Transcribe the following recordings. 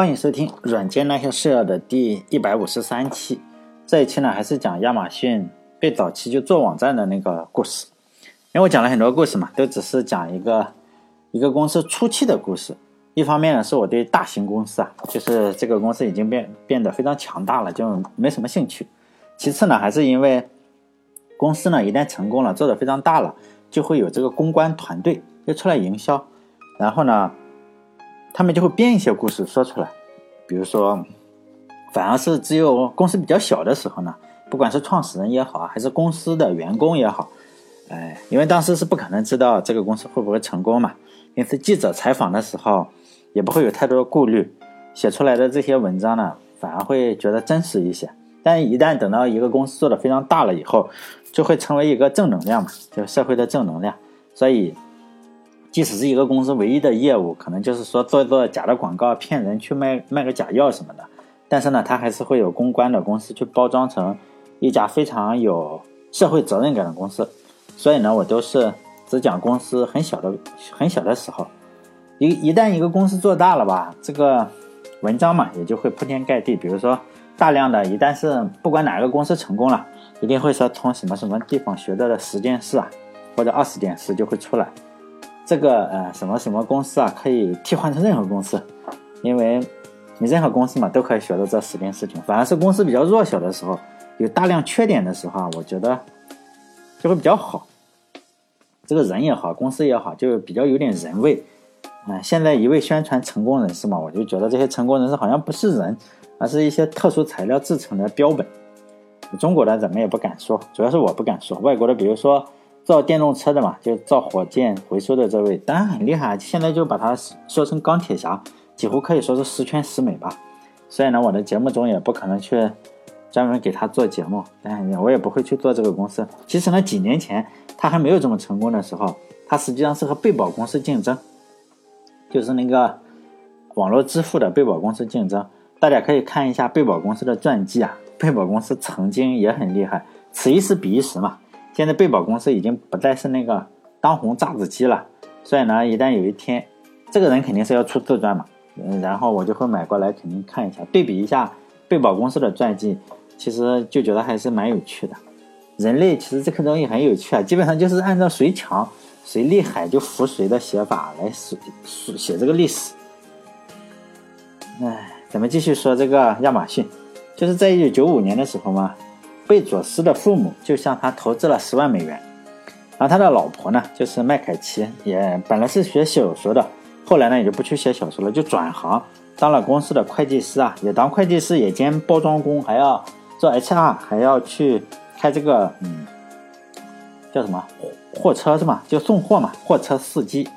欢迎收听《软件那些事儿》的第一百五十三期。这一期呢，还是讲亚马逊最早期就做网站的那个故事。因为我讲了很多故事嘛，都只是讲一个一个公司初期的故事。一方面呢，是我对大型公司啊，就是这个公司已经变变得非常强大了，就没什么兴趣。其次呢，还是因为公司呢一旦成功了，做得非常大了，就会有这个公关团队就出来营销，然后呢。他们就会编一些故事说出来，比如说，反而是只有公司比较小的时候呢，不管是创始人也好，还是公司的员工也好，哎，因为当时是不可能知道这个公司会不会成功嘛，因此记者采访的时候也不会有太多的顾虑，写出来的这些文章呢，反而会觉得真实一些。但一旦等到一个公司做的非常大了以后，就会成为一个正能量嘛，就社会的正能量，所以。即使是一个公司唯一的业务，可能就是说做一做假的广告，骗人去卖卖个假药什么的，但是呢，它还是会有公关的公司去包装成一家非常有社会责任感的公司。所以呢，我都是只讲公司很小的很小的时候，一一旦一个公司做大了吧，这个文章嘛也就会铺天盖地。比如说，大量的，一旦是不管哪个公司成功了，一定会说从什么什么地方学到的十件事啊，或者二十件事就会出来。这个呃什么什么公司啊，可以替换成任何公司，因为你任何公司嘛都可以学到这十件事情。反而是公司比较弱小的时候，有大量缺点的时候啊，我觉得就会比较好。这个人也好，公司也好，就比较有点人味。嗯，现在一味宣传成功人士嘛，我就觉得这些成功人士好像不是人，而是一些特殊材料制成的标本。中国的怎么也不敢说，主要是我不敢说。外国的，比如说。造电动车的嘛，就造火箭回收的这位，当然很厉害。现在就把他说成钢铁侠，几乎可以说是十全十美吧。所以呢，我的节目中也不可能去专门给他做节目，但我也不会去做这个公司。其实呢，几年前他还没有这么成功的时候，他实际上是和贝宝公司竞争，就是那个网络支付的贝宝公司竞争。大家可以看一下贝宝公司的传记啊，贝宝公司曾经也很厉害，此一时彼一时嘛。现在贝宝公司已经不再是那个当红炸子鸡了，所以呢，一旦有一天，这个人肯定是要出自传嘛，嗯，然后我就会买过来，肯定看一下，对比一下贝宝公司的传记，其实就觉得还是蛮有趣的。人类其实这个东西很有趣啊，基本上就是按照谁强谁厉害就服谁的写法来写写这个历史。哎，咱们继续说这个亚马逊，就是在一九九五年的时候嘛。贝佐斯的父母就向他投资了十万美元，然后他的老婆呢，就是麦凯奇，也本来是学小说的，后来呢也就不去写小说了，就转行当了公司的会计师啊，也当会计师，也兼包装工，还要做 HR，还要去开这个嗯叫什么货车是吗？就送货嘛，货车司机。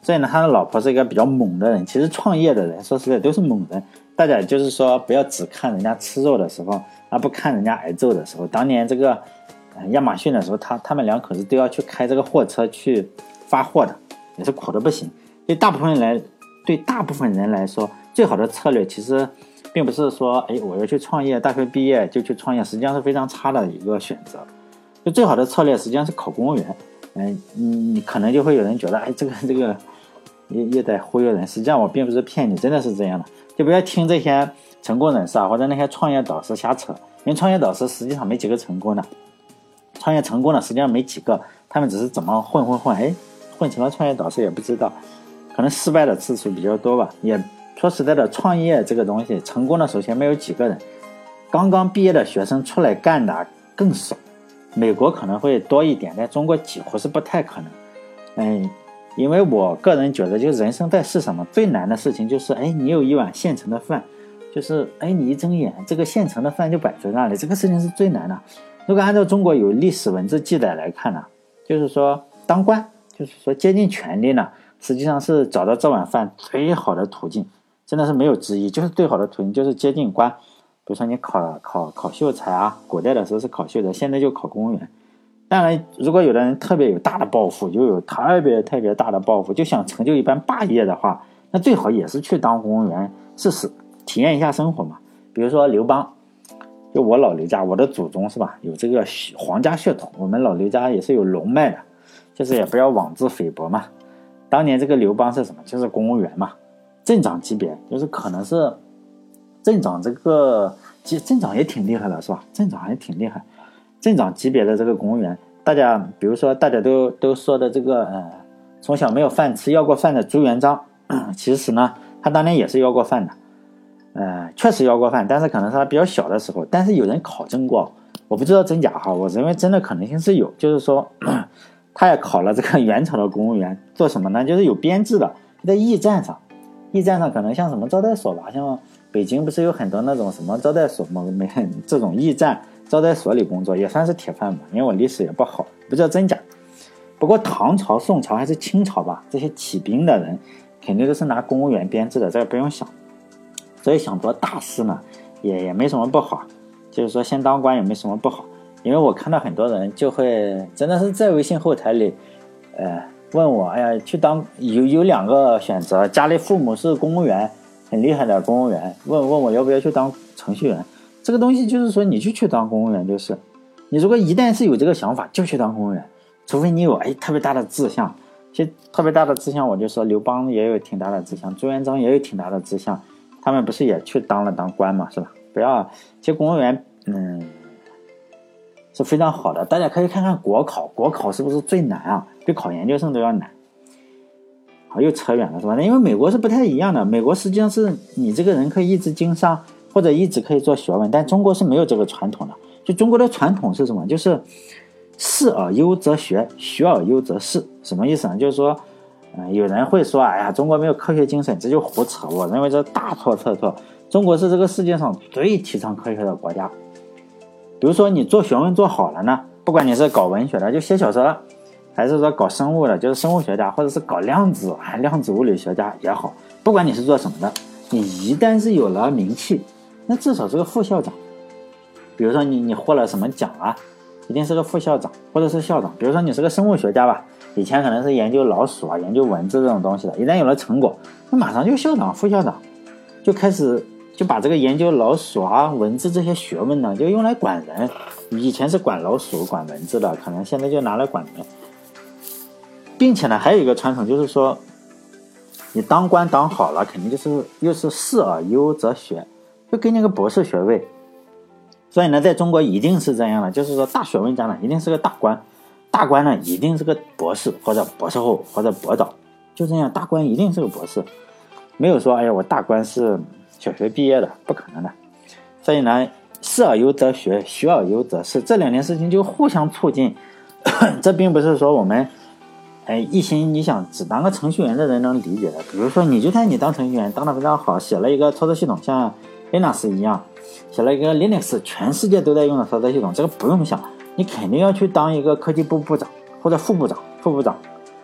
所以呢，他的老婆是一个比较猛的人。其实创业的人说实在都是猛人，大家就是说不要只看人家吃肉的时候。而不看人家挨揍的时候，当年这个亚马逊的时候，他他们两口子都要去开这个货车去发货的，也是苦的不行。对大部分人来，对大部分人来说，最好的策略其实并不是说，哎，我要去创业，大学毕业就去创业，实际上是非常差的一个选择。就最好的策略实际上是考公务员。嗯，你你可能就会有人觉得，哎，这个这个也也在忽悠人。实际上我并不是骗你，真的是这样的。就不要听这些。成功人士啊，或者那些创业导师瞎扯，因为创业导师实际上没几个成功的，创业成功的实际上没几个，他们只是怎么混混混，哎，混成了创业导师也不知道，可能失败的次数比较多吧。也说实在的，创业这个东西，成功的首先没有几个人，刚刚毕业的学生出来干的更少，美国可能会多一点，在中国几乎是不太可能。嗯，因为我个人觉得，就人生在世上嘛，最难的事情就是，哎，你有一碗现成的饭。就是，哎，你一睁眼，这个现成的饭就摆在那里，这个事情是最难的。如果按照中国有历史文字记载来看呢，就是说当官，就是说接近权力呢，实际上是找到这碗饭最好的途径，真的是没有之一，就是最好的途径就是接近官。比如说你考考考秀才啊，古代的时候是考秀才，现在就考公务员。当然，如果有的人特别有大的抱负，就有特别特别大的抱负，就想成就一番霸业的话，那最好也是去当公务员试试。体验一下生活嘛，比如说刘邦，就我老刘家，我的祖宗是吧？有这个皇家血统，我们老刘家也是有龙脉的，就是也不要妄自菲薄嘛。当年这个刘邦是什么？就是公务员嘛，镇长级别，就是可能是镇长这个，镇镇长也挺厉害的，是吧？镇长也挺厉害，镇长级别的这个公务员，大家比如说大家都都说的这个，呃，从小没有饭吃，要过饭的朱元璋，其实呢，他当年也是要过饭的，呃，确实要过饭，但是可能是他比较小的时候，但是有人考证过，我不知道真假哈，我认为真的可能性是有，就是说。他也考了这个 元朝的公务员，做什么呢？就是有编制的，在驿站上，驿站上可能像什么招待所吧，像北京不是有很多那种什么招待所吗？没这种驿站招待所里工作也算是铁饭碗。因为我历史也不好，不知道真假。不过唐朝、宋朝还是清朝吧，这些起兵的人肯定都是拿公务员编制的，这个不用想。所以想做大事呢，也也没什么不好，就是说先当官也没什么不好。因为我看到很多人就会真的是在微信后台里，呃，问我，哎呀，去当有有两个选择，家里父母是公务员，很厉害的公务员，问问我要不要去当程序员。这个东西就是说，你就去当公务员就是，你如果一旦是有这个想法，就去当公务员，除非你有哎特别大的志向。其实特别大的志向，我就说刘邦也有挺大的志向，朱元璋也有挺大的志向，他们不是也去当了当官嘛，是吧？不要，其实公务员，嗯。是非常好的，大家可以看看国考，国考是不是最难啊？比考研究生都要难。好，又扯远了是吧？因为美国是不太一样的，美国实际上是你这个人可以一直经商，或者一直可以做学问，但中国是没有这个传统的。就中国的传统是什么？就是仕而优则学，学而优则仕。什么意思呢？就是说，嗯，有人会说，哎呀，中国没有科学精神，这就胡扯。我认为这大错特错。中国是这个世界上最提倡科学的国家。比如说你做学问做好了呢，不管你是搞文学的，就写小说，还是说搞生物的，就是生物学家，或者是搞量子，还量子物理学家也好，不管你是做什么的，你一旦是有了名气，那至少是个副校长。比如说你你获了什么奖啊，一定是个副校长或者是校长。比如说你是个生物学家吧，以前可能是研究老鼠啊、研究蚊子这种东西的，一旦有了成果，那马上就校长、副校长，就开始。就把这个研究老鼠啊、蚊子这些学问呢，就用来管人。以前是管老鼠、管蚊子的，可能现在就拿来管人。并且呢，还有一个传统，就是说，你当官当好了，肯定就是又是仕而优则学，就给你个博士学位。所以呢，在中国一定是这样的，就是说，大学问家呢，一定是个大官；大官呢，一定是个博士或者博士后或者博导。就这样，大官一定是个博士，没有说，哎呀，我大官是。小学毕业的不可能的，所以呢，仕而优则学，学而优则仕，这两件事情就互相促进。这并不是说我们，哎，一心你想只当个程序员的人能理解的。比如说，你就算你当程序员当的非常好，写了一个操作系统，像 Linux 一样，写了一个 Linux，全世界都在用的操作系统，这个不用想，你肯定要去当一个科技部部长或者副部长、副部长。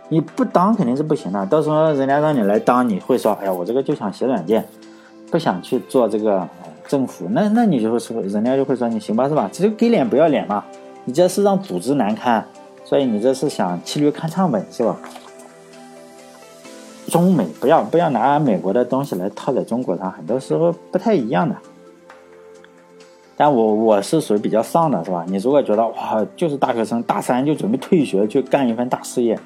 你不当肯定是不行的，到时候人家让你来当，你会说，哎呀，我这个就想写软件。不想去做这个政府，那那你就会说，人家就会说你行吧，是吧？这就给脸不要脸嘛！你这是让组织难堪，所以你这是想骑驴看唱本，是吧？中美不要不要拿美国的东西来套在中国上，很多时候不太一样的。但我我是属于比较丧的，是吧？你如果觉得哇，就是大学生大三就准备退学去干一番大事业，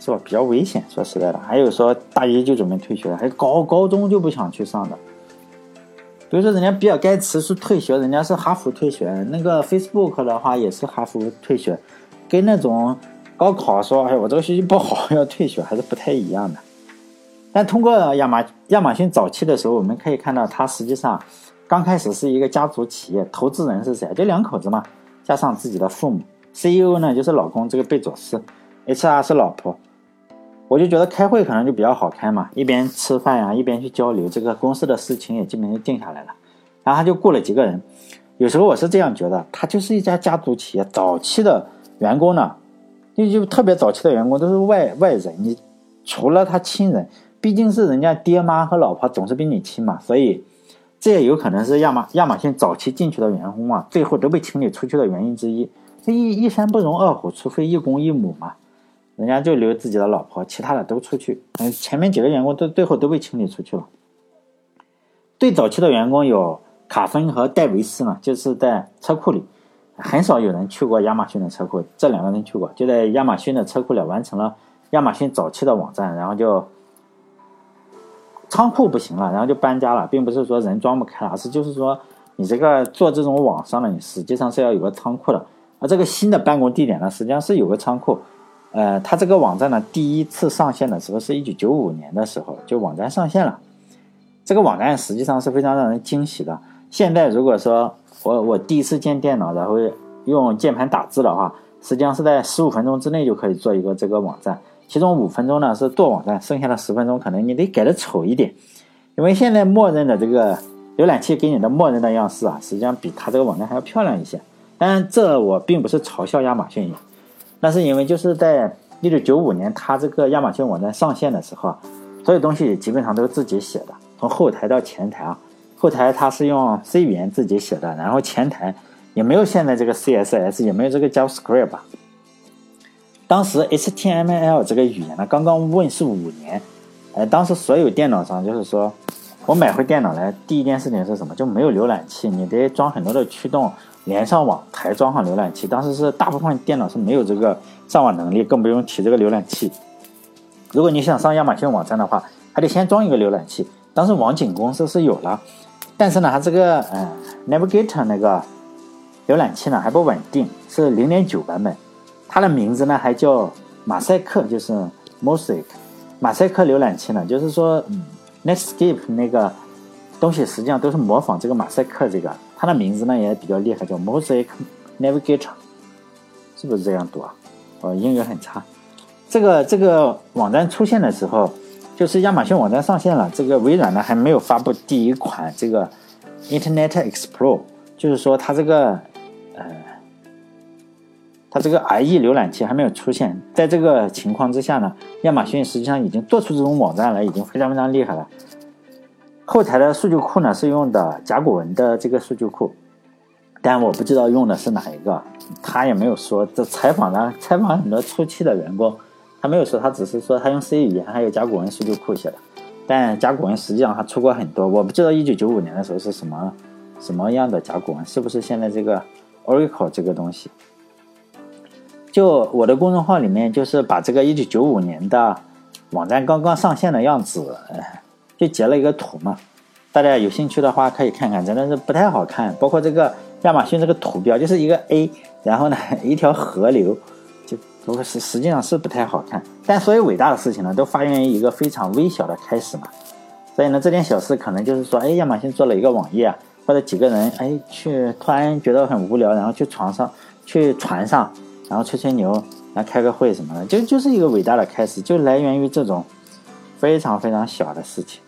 是吧？比较危险，说实在的。还有说大一就准备退学，还高高中就不想去上的。比如说，人家比尔盖茨是退学，人家是哈佛退学。那个 Facebook 的话也是哈佛退学，跟那种高考说“哎，我这个学习不好 要退学”还是不太一样的。但通过亚马亚马逊早期的时候，我们可以看到，它实际上刚开始是一个家族企业，投资人是谁？就两口子嘛，加上自己的父母。CEO 呢就是老公这个贝佐斯，HR 是老婆。我就觉得开会可能就比较好开嘛，一边吃饭呀，一边去交流，这个公司的事情也基本就定下来了。然后他就雇了几个人，有时候我是这样觉得，他就是一家家族企业。早期的员工呢，就就特别早期的员工都是外外人，你除了他亲人，毕竟是人家爹妈和老婆总是比你亲嘛，所以这也有可能是亚马亚马逊早期进去的员工啊，最后都被清理出去的原因之一。这一一山不容二虎，除非一公一母嘛。人家就留自己的老婆，其他的都出去。嗯，前面几个员工都最后都被清理出去了。最早期的员工有卡芬和戴维斯嘛，就是在车库里，很少有人去过亚马逊的车库。这两个人去过，就在亚马逊的车库里完成了亚马逊早期的网站，然后就仓库不行了，然后就搬家了，并不是说人装不开了，而是就是说你这个做这种网上的，你实际上是要有个仓库的。而这个新的办公地点呢，实际上是有个仓库。呃，它这个网站呢，第一次上线的时候是一九九五年的时候，就网站上线了。这个网站实际上是非常让人惊喜的。现在如果说我我第一次建电脑，然后用键盘打字的话，实际上是在十五分钟之内就可以做一个这个网站。其中五分钟呢是做网站，剩下的十分钟可能你得改的丑一点，因为现在默认的这个浏览器给你的默认的样式啊，实际上比它这个网站还要漂亮一些。当然，这我并不是嘲笑亚马逊，那是因为就是在一九九五年它这个亚马逊网站上线的时候啊，所有东西基本上都是自己写的，从后台到前台啊，后台它是用 C 语言自己写的，然后前台也没有现在这个 CSS，也没有这个 JavaScript 吧。当时 HTML 这个语言呢刚刚问世五年，呃，当时所有电脑上就是说，我买回电脑来第一件事情是什么？就没有浏览器，你得装很多的驱动，连上网才装上浏览器。当时是大部分电脑是没有这个上网能力，更不用提这个浏览器。如果你想上亚马逊网站的话，还得先装一个浏览器。当时网景公司是有了，但是呢，它这个嗯 Navigator 那个浏览器呢还不稳定，是零点九版本。它的名字呢还叫马赛克，就是 Mosaic，马赛克浏览器呢，就是说，嗯，Netscape 那个东西实际上都是模仿这个马赛克这个，它的名字呢也比较厉害，叫 Mosaic Navigator，是不是这样读啊？哦，英语很差。这个这个网站出现的时候，就是亚马逊网站上线了，这个微软呢还没有发布第一款这个 Internet Explorer，就是说它这个。它这个 IE 浏览器还没有出现，在这个情况之下呢，亚马逊实际上已经做出这种网站来，已经非常非常厉害了。后台的数据库呢是用的甲骨文的这个数据库，但我不知道用的是哪一个，他也没有说。这采访呢，采访很多初期的员工，他没有说，他只是说他用 C 语言还有甲骨文数据库写的。但甲骨文实际上还出过很多，我不知道一九九五年的时候是什么什么样的甲骨文，是不是现在这个 Oracle 这个东西？就我的公众号里面，就是把这个一九九五年的网站刚刚上线的样子，就截了一个图嘛。大家有兴趣的话可以看看，真的是不太好看。包括这个亚马逊这个图标，就是一个 A，然后呢 一条河流，就不是实际上是不太好看。但所有伟大的事情呢，都发源于一个非常微小的开始嘛。所以呢，这点小事可能就是说，哎，亚马逊做了一个网页，或者几个人哎去突然觉得很无聊，然后去床上去船上。然后吹吹牛，然后开个会什么的，就就是一个伟大的开始，就来源于这种非常非常小的事情。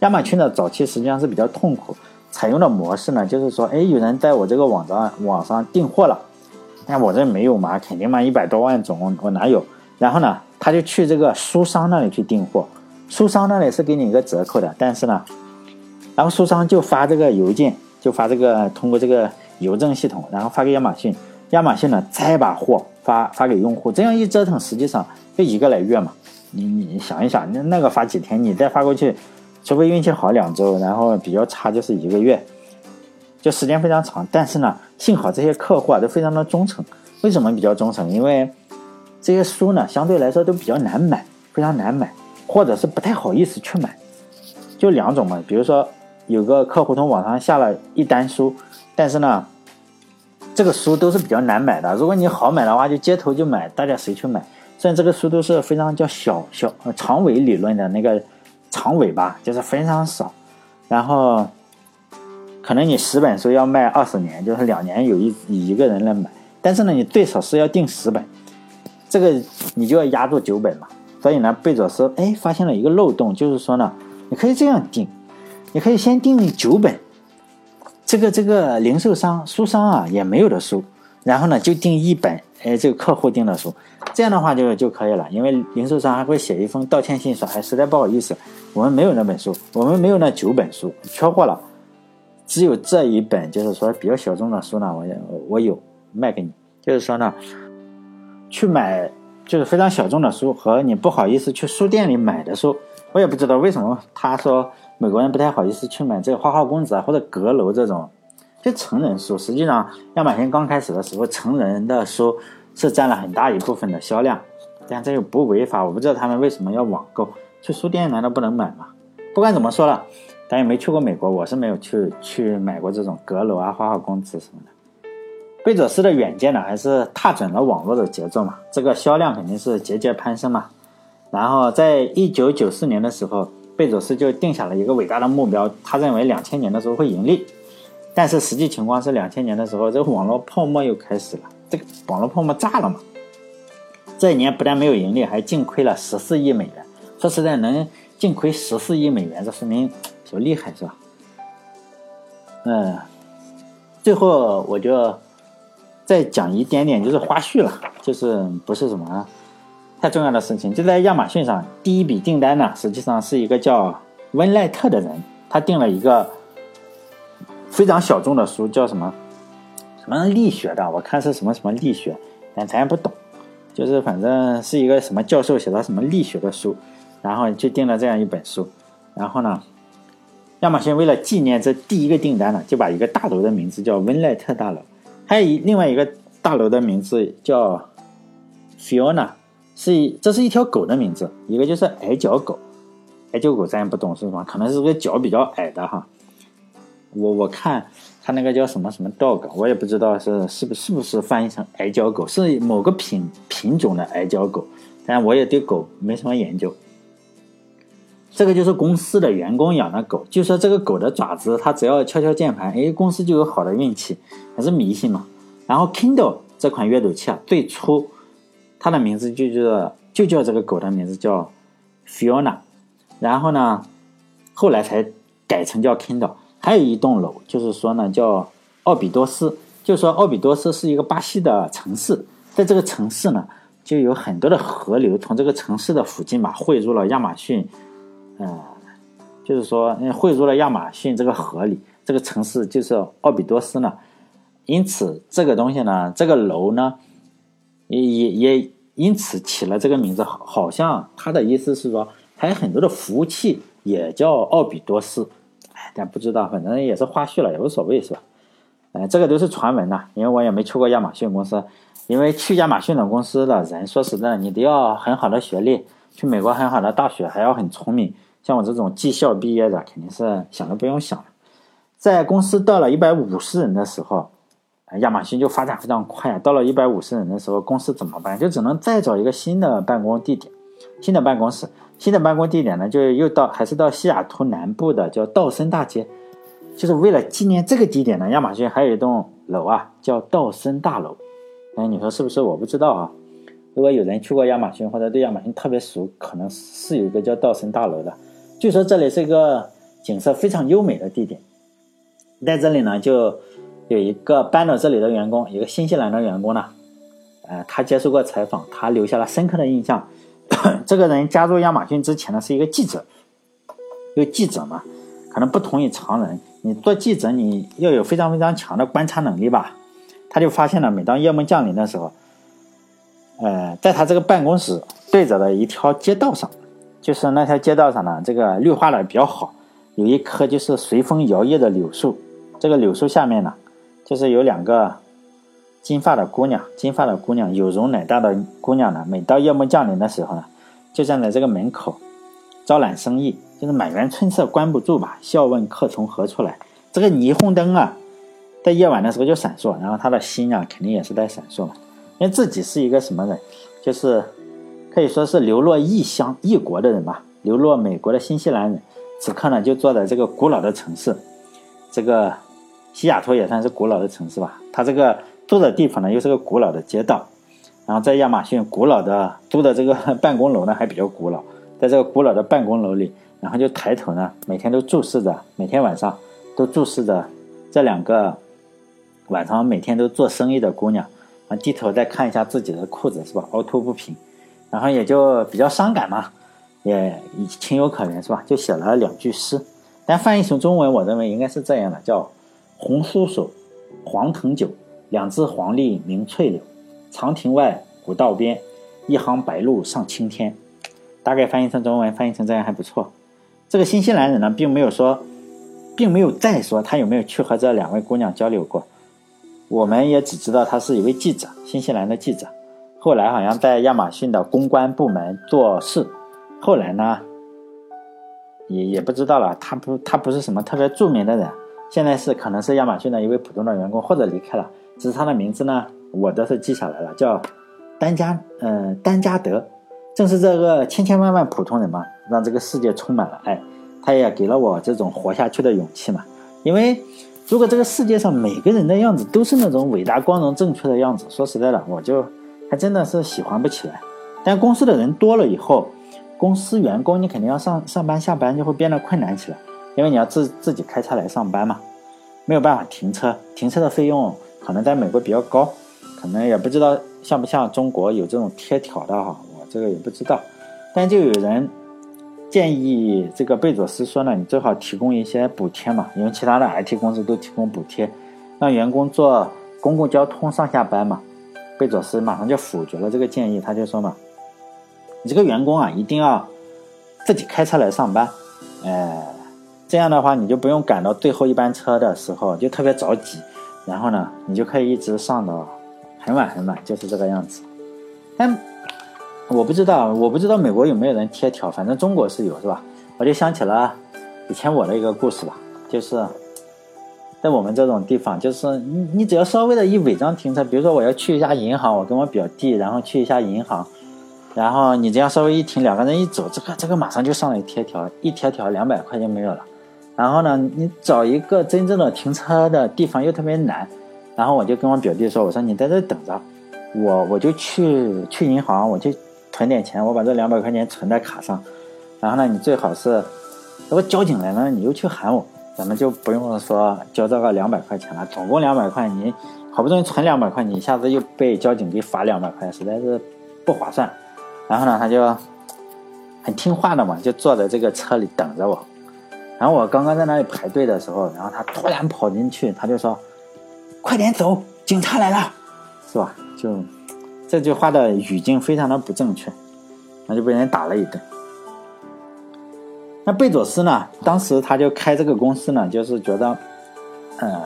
亚马逊的早期实际上是比较痛苦，采用的模式呢，就是说，哎，有人在我这个网站网上订货了，但我这没有嘛，肯定嘛，一百多万种，我哪有？然后呢，他就去这个书商那里去订货，书商那里是给你一个折扣的，但是呢，然后书商就发这个邮件，就发这个通过这个邮政系统，然后发给亚马逊。亚马逊呢，再把货发发给用户，这样一折腾，实际上就一个来月嘛。你你想一想，那那个发几天，你再发过去，除非运气好两周，然后比较差就是一个月，就时间非常长。但是呢，幸好这些客户啊都非常的忠诚。为什么比较忠诚？因为这些书呢相对来说都比较难买，非常难买，或者是不太好意思去买。就两种嘛，比如说有个客户从网上下了一单书，但是呢。这个书都是比较难买的，如果你好买的话，就街头就买，大家谁去买？虽然这个书都是非常叫小小长尾理论的那个长尾巴，就是非常少。然后可能你十本书要卖二十年，就是两年有一一个人来买。但是呢，你最少是要订十本，这个你就要压住九本嘛。所以呢，贝佐斯哎发现了一个漏洞，就是说呢，你可以这样订，你可以先订九本。这个这个零售商书商啊也没有的书，然后呢就订一本，哎，这个客户订的书，这样的话就就可以了。因为零售商还会写一封道歉信，说哎，实在不好意思，我们没有那本书，我们没有那九本书，缺货了，只有这一本，就是说比较小众的书呢，我我有卖给你。就是说呢，去买就是非常小众的书和你不好意思去书店里买的书，我也不知道为什么他说。美国人不太好意思去买这个花花公子啊，或者阁楼这种，就成人书。实际上，亚马逊刚开始的时候，成人的书是占了很大一部分的销量，但这又不违法。我不知道他们为什么要网购，去书店难道不能买吗？不管怎么说了，咱也没去过美国，我是没有去去买过这种阁楼啊、花花公子什么的。贝佐斯的远见呢，还是踏准了网络的节奏嘛，这个销量肯定是节节攀升嘛。然后在一九九四年的时候，贝佐斯就定下了一个伟大的目标，他认为两千年的时候会盈利。但是实际情况是，两千年的时候，这个网络泡沫又开始了，这个网络泡沫炸了嘛。这一年不但没有盈利，还净亏了十四亿美元。说实在，能净亏十四亿美元，这说明多厉害是吧？嗯，最后我就。再讲一点点就是花絮了，就是不是什么太重要的事情。就在亚马逊上，第一笔订单呢，实际上是一个叫温赖特的人，他订了一个非常小众的书，叫什么什么力学的，我看是什么什么力学，但咱也不懂，就是反正是一个什么教授写的什么力学的书，然后就订了这样一本书。然后呢，亚马逊为了纪念这第一个订单呢，就把一个大楼的名字叫温赖特大楼。还有一另外一个大楼的名字叫 Fiona，是一这是一条狗的名字，一个就是矮脚狗，矮脚狗咱也不懂是什么，可能是个脚比较矮的哈。我我看它那个叫什么什么 dog，我也不知道是是不是不是翻译成矮脚狗，是某个品品种的矮脚狗，但我也对狗没什么研究。这个就是公司的员工养的狗，就说这个狗的爪子，它只要敲敲键盘，哎，公司就有好的运气，还是迷信嘛。然后 Kindle 这款阅读器啊，最初它的名字就叫就叫这个狗的名字叫 Fiona，然后呢，后来才改成叫 Kindle。还有一栋楼，就是说呢叫奥比多斯，就说奥比多斯是一个巴西的城市，在这个城市呢，就有很多的河流从这个城市的附近嘛汇入了亚马逊。嗯，就是说，汇入了亚马逊这个河里，这个城市就是奥比多斯呢。因此，这个东西呢，这个楼呢，也也也因此起了这个名字。好像他的意思是说，还有很多的服务器也叫奥比多斯。哎，但不知道，反正也是花絮了，也无所谓，是吧？哎，这个都是传闻呐，因为我也没去过亚马逊公司。因为去亚马逊的公司的人，说实在，你得要很好的学历，去美国很好的大学，还要很聪明。像我这种技校毕业的，肯定是想都不用想了。在公司到了一百五十人的时候，亚马逊就发展非常快啊。到了一百五十人的时候，公司怎么办？就只能再找一个新的办公地点，新的办公室。新的办公地点呢，就又到还是到西雅图南部的叫道森大街。就是为了纪念这个地点呢，亚马逊还有一栋楼啊，叫道森大楼。哎，你说是不是？我不知道啊。如果有人去过亚马逊或者对亚马逊特别熟，可能是有一个叫道森大楼的。据说这里是一个景色非常优美的地点，在这里呢，就有一个搬到这里的员工，一个新西兰的员工呢，呃，他接受过采访，他留下了深刻的印象。这个人加入亚马逊之前呢，是一个记者，因为记者嘛，可能不同于常人，你做记者你要有非常非常强的观察能力吧。他就发现了，每当夜幕降临的时候，呃，在他这个办公室对着的一条街道上。就是那条街道上呢，这个绿化的比较好，有一棵就是随风摇曳的柳树。这个柳树下面呢，就是有两个金发的姑娘，金发的姑娘有容乃大的姑娘呢。每到夜幕降临的时候呢，就站在这个门口招揽生意，就是满园春色关不住吧？笑问客从何处来？这个霓虹灯啊，在夜晚的时候就闪烁，然后他的心啊，肯定也是在闪烁嘛。因为自己是一个什么人，就是。可以说是流落异乡异国的人吧，流落美国的新西兰人，此刻呢就坐在这个古老的城市，这个西雅图也算是古老的城市吧。它这个住的地方呢又是个古老的街道，然后在亚马逊古老的租的这个 办公楼呢还比较古老，在这个古老的办公楼里，然后就抬头呢每天都注视着，每天晚上都注视着这两个晚上每天都做生意的姑娘，啊低头再看一下自己的裤子是吧，凹凸不平。然后也就比较伤感嘛，也情有可原是吧？就写了两句诗，但翻译成中文，我认为应该是这样的：叫“红酥手，黄藤酒，两只黄鹂鸣翠柳，长亭外，古道边，一行白鹭上青天。”大概翻译成中文，翻译成这样还不错。这个新西兰人呢，并没有说，并没有再说他有没有去和这两位姑娘交流过，我们也只知道他是一位记者，新西兰的记者。后来好像在亚马逊的公关部门做事，后来呢，也也不知道了。他不，他不是什么特别著名的人，现在是可能是亚马逊的一位普通的员工，或者离开了。只是他的名字呢，我倒是记下来了，叫丹加，嗯，丹加德。正是这个千千万万普通人嘛，让这个世界充满了爱。他也给了我这种活下去的勇气嘛。因为如果这个世界上每个人的样子都是那种伟大、光荣、正确的样子，说实在的，我就还真的是喜欢不起来。但公司的人多了以后，公司员工你肯定要上上班下班就会变得困难起来，因为你要自自己开车来上班嘛，没有办法停车，停车的费用可能在美国比较高，可能也不知道像不像中国有这种贴条的哈。我这个也不知道，但就有人建议这个贝佐斯说呢，你最好提供一些补贴嘛，因为其他的 IT 公司都提供补贴，让员工坐公共交通上下班嘛。贝佐斯马上就否决了这个建议，他就说嘛，你这个员工啊，一定要自己开车来上班，哎，这样的话你就不用赶到最后一班车的时候就特别着急，然后呢，你就可以一直上到很晚很晚，就是这个样子，但。我不知道，我不知道美国有没有人贴条，反正中国是有，是吧？我就想起了以前我的一个故事吧，就是在我们这种地方，就是你你只要稍微的一违章停车，比如说我要去一下银行，我跟我表弟，然后去一下银行，然后你这样稍微一停，两个人一走，这个这个马上就上来贴条，一贴条两百块就没有了。然后呢，你找一个真正的停车的地方又特别难，然后我就跟我表弟说，我说你在这等着，我我就去去银行，我就。存点钱，我把这两百块钱存在卡上，然后呢，你最好是，如果交警来了，你又去喊我，咱们就不用说交这个两百块钱了，总共两百块，你好不容易存两百块，你一下子又被交警给罚两百块，实在是不划算。然后呢，他就很听话的嘛，就坐在这个车里等着我。然后我刚刚在那里排队的时候，然后他突然跑进去，他就说：“快点走，警察来了，是吧？”就。这句话的语境非常的不正确，那就被人打了一顿。那贝佐斯呢？当时他就开这个公司呢，就是觉得，呃，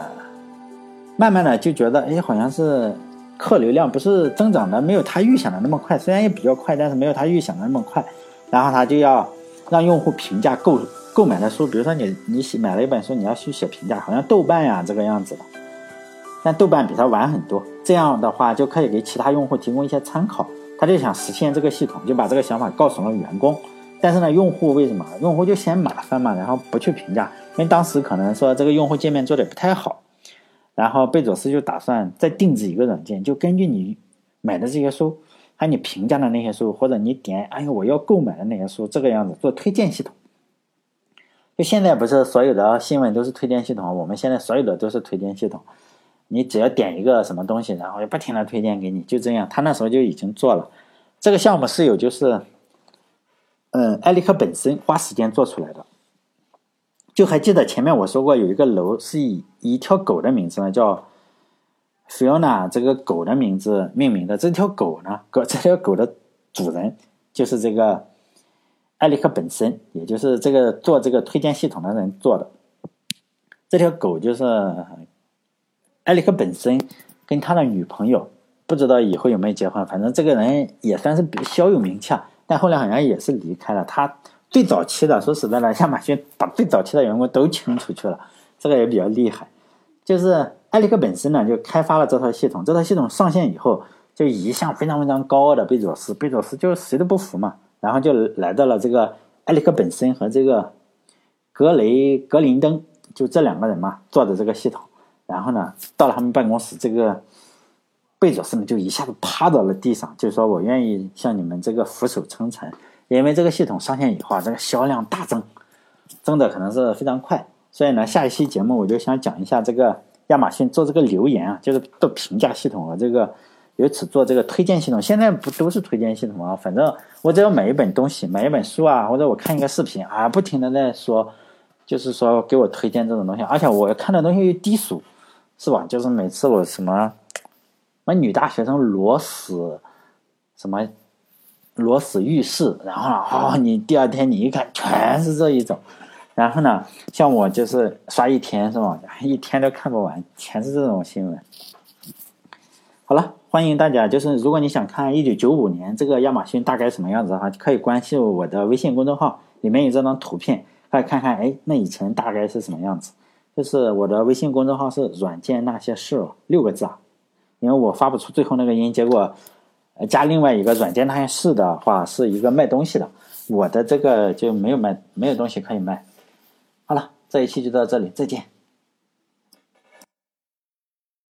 慢慢的就觉得，哎，好像是客流量不是增长的没有他预想的那么快，虽然也比较快，但是没有他预想的那么快。然后他就要让用户评价够购买的书，比如说你你写买了一本书，你要去写评价，好像豆瓣呀这个样子的。但豆瓣比它晚很多，这样的话就可以给其他用户提供一些参考。他就想实现这个系统，就把这个想法告诉了员工。但是呢，用户为什么？用户就嫌麻烦嘛，然后不去评价，因为当时可能说这个用户界面做的不太好。然后贝佐斯就打算再定制一个软件，就根据你买的这些书，还有你评价的那些书，或者你点哎呀我要购买的那些书，这个样子做推荐系统。就现在不是所有的新闻都是推荐系统，我们现在所有的都是推荐系统。你只要点一个什么东西，然后就不停的推荐给你，就这样。他那时候就已经做了这个项目，是有就是，嗯，艾利克本身花时间做出来的。就还记得前面我说过，有一个楼是以一条狗的名字呢，叫 Fiona 这个狗的名字命名的。这条狗呢，狗这条狗的主人就是这个艾利克本身，也就是这个做这个推荐系统的人做的。这条狗就是。艾利克本身跟他的女朋友不知道以后有没有结婚，反正这个人也算是比小有名气，但后来好像也是离开了。他最早期的，说实在的，亚马逊把最早期的员工都清出去了，这个也比较厉害。就是艾利克本身呢，就开发了这套系统，这套系统上线以后，就一向非常非常高傲的贝佐斯，贝佐斯就是谁都不服嘛，然后就来到了这个埃里克本身和这个格雷格林登，就这两个人嘛做的这个系统。然后呢，到了他们办公室，这个贝佐斯呢就一下子趴到了地上，就说：“我愿意向你们这个俯首称臣，因为这个系统上线以后啊，这个销量大增，增的可能是非常快。所以呢，下一期节目我就想讲一下这个亚马逊做这个留言啊，就是做评价系统和这个由此做这个推荐系统。现在不都是推荐系统啊？反正我只要买一本东西，买一本书啊，或者我看一个视频啊，不停的在说，就是说给我推荐这种东西，而且我看的东西又低俗。”是吧？就是每次我什么，什么女大学生裸死，什么裸死浴室，然后啊，你第二天你一看，全是这一种。然后呢，像我就是刷一天是吧？一天都看不完，全是这种新闻。好了，欢迎大家，就是如果你想看一九九五年这个亚马逊大概什么样子的话，可以关注我的微信公众号，里面有这张图片。快看看，哎，那以前大概是什么样子？就是我的微信公众号是“软件那些事”六个字啊，因为我发不出最后那个音，结果加另外一个“软件那些事”的话是一个卖东西的，我的这个就没有卖，没有东西可以卖。好了，这一期就到这里，再见。